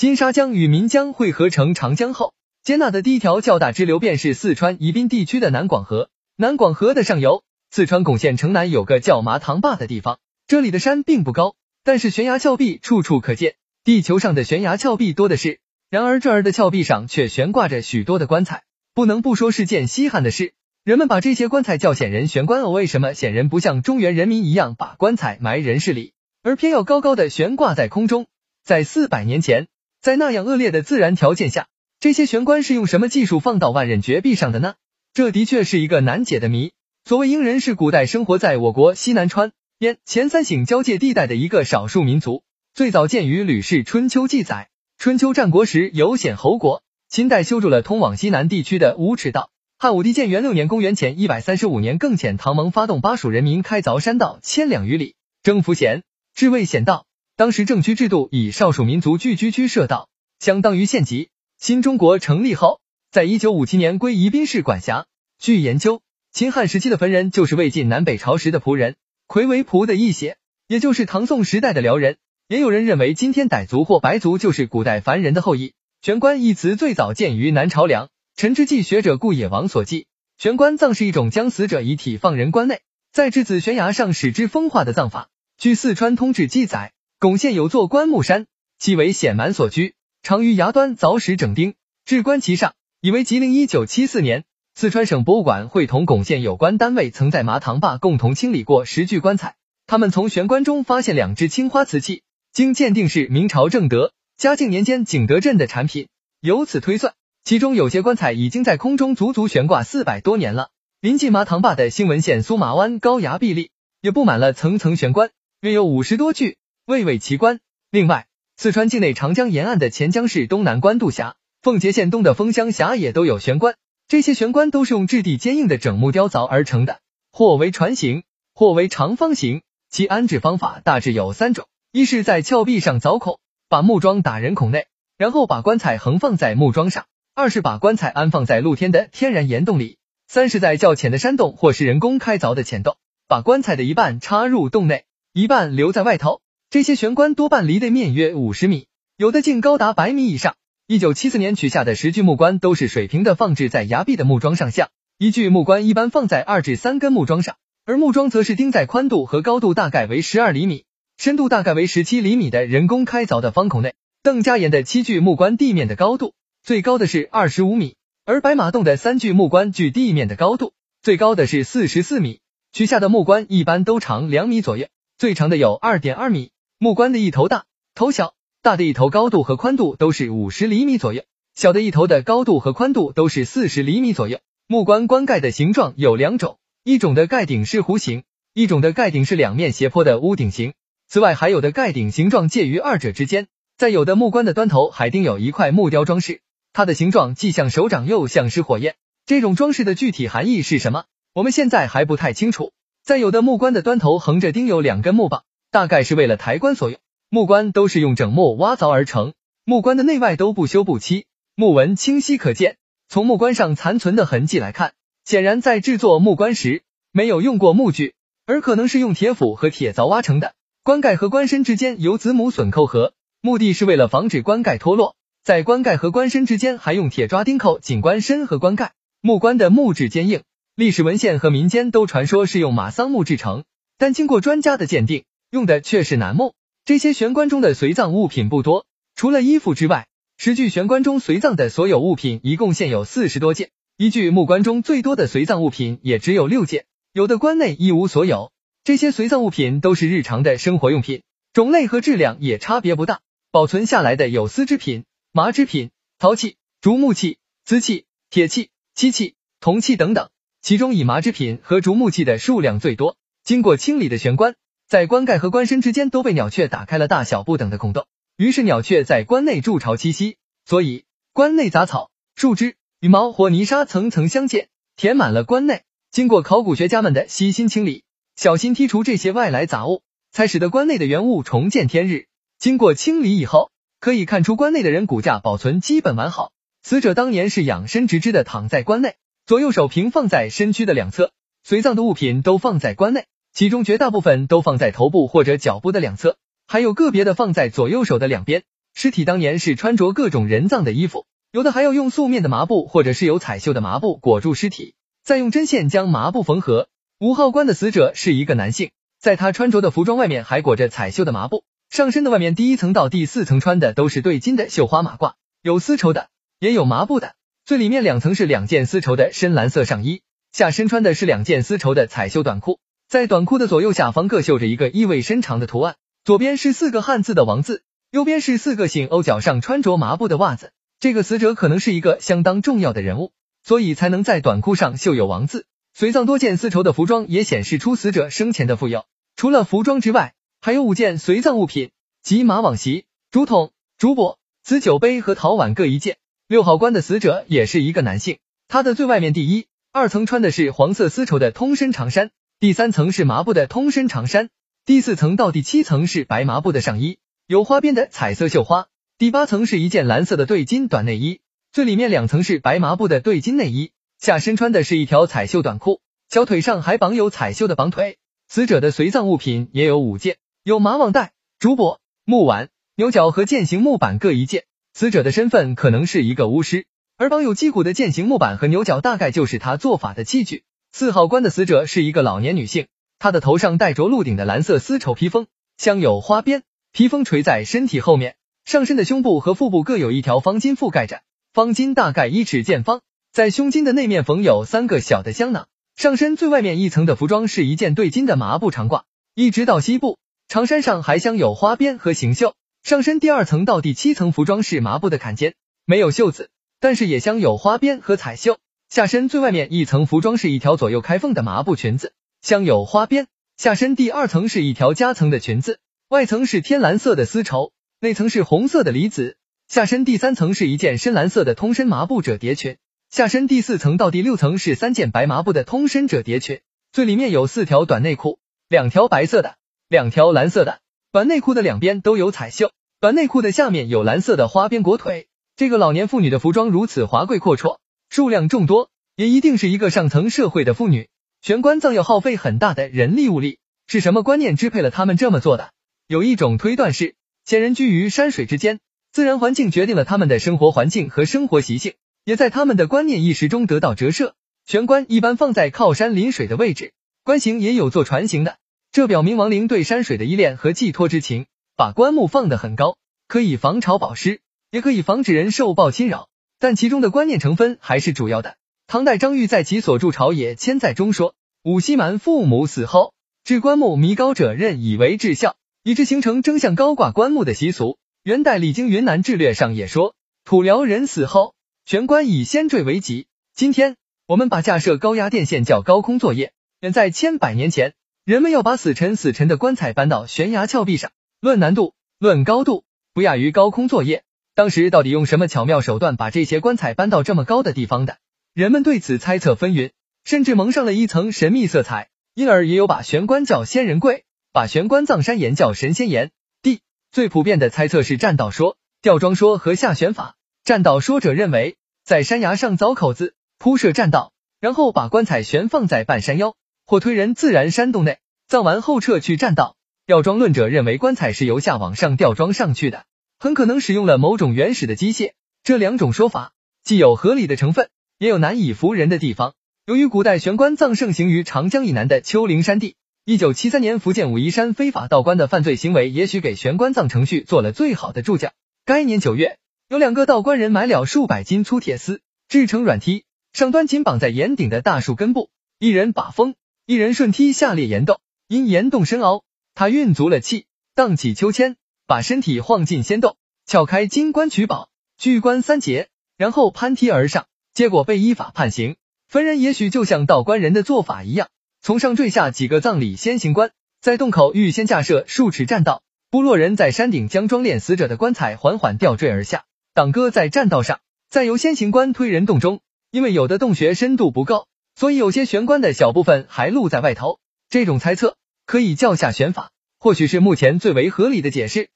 金沙江与岷江汇合成长江后，接纳的第一条较大支流便是四川宜宾地区的南广河。南广河的上游，四川珙县城南有个叫麻塘坝的地方，这里的山并不高，但是悬崖峭壁处处可见。地球上的悬崖峭壁多的是，然而这儿的峭壁上却悬挂着许多的棺材，不能不说是件稀罕的事。人们把这些棺材叫显人悬棺，为什么显人不像中原人民一样把棺材埋人世里，而偏要高高的悬挂在空中？在四百年前。在那样恶劣的自然条件下，这些悬棺是用什么技术放到万仞绝壁上的呢？这的确是一个难解的谜。所谓英人是古代生活在我国西南川滇黔三省交界地带的一个少数民族，最早见于《吕氏春秋》记载。春秋战国时有显侯国，秦代修筑了通往西南地区的五尺道。汉武帝建元六年（公元前一百三十五年）更遣唐蒙发动巴蜀人民开凿山道千两余里，征服贤，至魏险道。当时政区制度以少数民族聚居区设道，相当于县级。新中国成立后，在一九五七年归宜宾市管辖。据研究，秦汉时期的坟人就是魏晋南北朝时的仆人，魁为仆的一些，也就是唐宋时代的辽人。也有人认为今天傣族或白族就是古代凡人的后裔。悬棺一词最早见于南朝梁陈之季学者顾野王所记。悬棺葬是一种将死者遗体放人棺内，在质子悬崖上使之风化的葬法。据四川通志记载。巩县有座棺木山，其为显蛮所居，常于崖端凿石整钉，置棺其上，以为吉林。一九七四年，四川省博物馆会同巩县有关单位曾在麻塘坝共同清理过十具棺材，他们从悬棺中发现两只青花瓷器，经鉴定是明朝正德、嘉靖年间景德镇的产品，由此推算，其中有些棺材已经在空中足足悬挂四百多年了。临近麻塘坝的兴文县苏马湾高崖壁立，也布满了层层悬棺，约有五十多具。蔚为奇观。另外，四川境内长江沿岸的钱江市东南官渡峡、奉节县东的枫乡峡也都有悬棺。这些悬棺都是用质地坚硬的整木雕凿而成的，或为船形，或为长方形。其安置方法大致有三种：一是，在峭壁上凿孔，把木桩打人孔内，然后把棺材横放在木桩上；二是把棺材安放在露天的天然岩洞里；三是，在较浅的山洞或是人工开凿的浅洞，把棺材的一半插入洞内，一半留在外头。这些悬棺多半离地面约五十米，有的竟高达百米以上。一九七四年取下的十具木棺都是水平的放置在崖壁的木桩上，像一具木棺一般放在二至三根木桩上，而木桩则是钉在宽度和高度大概为十二厘米、深度大概为十七厘米的人工开凿的方孔内。邓家岩的七具木棺地面的高度最高的是二十五米，而白马洞的三具木棺距地面的高度最高的是四十四米。取下的木棺一般都长两米左右，最长的有二点二米。木棺的一头大，头小，大的一头高度和宽度都是五十厘米左右，小的一头的高度和宽度都是四十厘米左右。木棺棺盖的形状有两种，一种的盖顶是弧形，一种的盖顶是两面斜坡的屋顶形。此外，还有的盖顶形状介于二者之间。在有的木棺的端头还钉有一块木雕装饰，它的形状既像手掌又像是火焰。这种装饰的具体含义是什么？我们现在还不太清楚。在有的木棺的端头横着钉有两根木棒。大概是为了抬棺所用，木棺都是用整木挖凿而成，木棺的内外都不修不漆，木纹清晰可见。从木棺上残存的痕迹来看，显然在制作木棺时没有用过木具，而可能是用铁斧和铁凿挖成的。棺盖和棺身之间有子母榫扣合，目的是为了防止棺盖脱落。在棺盖和棺身之间还用铁抓钉扣紧棺身和棺盖。木棺的木质坚硬，历史文献和民间都传说是用马桑木制成，但经过专家的鉴定。用的却是楠木。这些悬棺中的随葬物品不多，除了衣服之外，十具悬棺中随葬的所有物品一共现有四十多件。一具木棺中最多的随葬物品也只有六件，有的棺内一无所有。这些随葬物品都是日常的生活用品，种类和质量也差别不大。保存下来的有丝织品、麻织品、陶器、竹木器、瓷器、铁器、漆器、铜器等等，其中以麻织品和竹木器的数量最多。经过清理的悬棺。在棺盖和棺身之间都被鸟雀打开了大小不等的孔洞，于是鸟雀在棺内筑巢栖息，所以棺内杂草、树枝、羽毛或泥沙层层相间，填满了棺内。经过考古学家们的悉心清理，小心剔除这些外来杂物，才使得棺内的原物重见天日。经过清理以后，可以看出棺内的人骨架保存基本完好，死者当年是仰身直直的躺在棺内，左右手平放在身躯的两侧，随葬的物品都放在棺内。其中绝大部分都放在头部或者脚部的两侧，还有个别的放在左右手的两边。尸体当年是穿着各种人葬的衣服，有的还要用素面的麻布或者是有彩绣的麻布裹住尸体，再用针线将麻布缝合。五号棺的死者是一个男性，在他穿着的服装外面还裹着彩绣的麻布，上身的外面第一层到第四层穿的都是对襟的绣花马褂，有丝绸的，也有麻布的。最里面两层是两件丝绸的深蓝色上衣，下身穿的是两件丝绸的彩绣短裤，在短裤的左右下方各绣着一个意味深长的图案，左边是四个汉字的王字，右边是四个姓欧，脚上穿着麻布的袜子。这个死者可能是一个相当重要的人物，所以才能在短裤上绣有王字。随葬多件丝绸的服装也显示出死者生前的富有。除了服装之外，还有五件随葬物品，即马网席、竹筒、竹钵、瓷酒杯和陶碗各一件。六号棺的死者也是一个男性，他的最外面第一、二层穿的是黄色丝绸的通身长衫，第三层是麻布的通身长衫，第四层到第七层是白麻布的上衣，有花边的彩色绣花，第八层是一件蓝色的对襟短内衣，最里面两层是白麻布的对襟内衣，下身穿的是一条彩绣短裤，小腿上还绑有彩绣的绑腿。死者的随葬物品也有五件，有麻网袋、竹帛、木碗、牛角和剑形木板各一件。死者的身份可能是一个巫师，而绑有击鼓的剑形木板和牛角大概就是他做法的器具。四号棺的死者是一个老年女性，她的头上戴着鹿顶的蓝色丝绸披风，镶有花边，披风垂在身体后面，上身的胸部和腹部各有一条方巾覆盖着，方巾大概一尺见方，在胸襟的内面缝有三个小的香囊。上身最外面一层的服装是一件对襟的麻布长褂，一直到膝部，长衫上还镶有花边和行绣。上身第二层到第七层服装是麻布的坎肩，没有袖子，但是也镶有花边和彩绣。下身最外面一层服装是一条左右开缝的麻布裙子，镶有花边。下身第二层是一条夹层的裙子，外层是天蓝色的丝绸，内层是红色的离子。下身第三层是一件深蓝色的通身麻布褶叠裙，下身第四层到第六层是三件白麻布的通身褶叠裙，最里面有四条短内裤，两条白色的，两条蓝色的。短内裤的两边都有彩绣，短内裤的下面有蓝色的花边裹腿。这个老年妇女的服装如此华贵阔绰，数量众多，也一定是一个上层社会的妇女。玄关葬要耗费很大的人力物力，是什么观念支配了他们这么做的？有一种推断是，先人居于山水之间，自然环境决定了他们的生活环境和生活习性，也在他们的观念意识中得到折射。玄关一般放在靠山临水的位置，棺形也有做船形的。这表明亡灵对山水的依恋和寄托之情，把棺木放得很高，可以防潮保湿，也可以防止人受暴侵扰。但其中的观念成分还是主要的。唐代张玉在其所著《朝野千载》中说：“武西蛮父母死后，置棺木弥高者，认以为至孝，以致形成争相高挂棺木的习俗。”元代《礼经云南志略》上也说：“土辽人死后，悬棺以先坠为吉。”今天我们把架设高压电线叫高空作业，远在千百年前。人们要把死沉死沉的棺材搬到悬崖峭壁上，论难度，论高度，不亚于高空作业。当时到底用什么巧妙手段把这些棺材搬到这么高的地方的？人们对此猜测纷纭，甚至蒙上了一层神秘色彩，因而也有把悬棺叫仙人柜，把悬棺葬山岩叫神仙岩。第最普遍的猜测是栈道说、吊装说和下悬法。栈道说者认为，在山崖上凿口子，铺设栈道，然后把棺材悬放在半山腰。或推人自然山洞内，葬完后撤去栈道。吊装论者认为棺材是由下往上吊装上去的，很可能使用了某种原始的机械。这两种说法既有合理的成分，也有难以服人的地方。由于古代悬棺葬盛行于长江以南的丘陵山地，一九七三年福建武夷山非法盗棺的犯罪行为，也许给悬棺葬程序做了最好的注脚。该年九月，有两个盗棺人买了数百斤粗铁丝，制成软梯，上端紧绑在岩顶的大树根部，一人把风。一人顺梯下列岩洞，因岩洞深凹，他运足了气，荡起秋千，把身体晃进仙洞，撬开金棺取宝，鞠棺三节，然后攀梯而上，结果被依法判刑。分人也许就像道观人的做法一样，从上坠下几个葬礼先行棺，在洞口预先架设数尺栈道，部落人在山顶将装殓死者的棺材缓缓吊坠而下，挡搁在栈道上，再由先行棺推人洞中，因为有的洞穴深度不够。所以有些悬棺的小部分还露在外头，这种猜测可以叫下悬法，或许是目前最为合理的解释。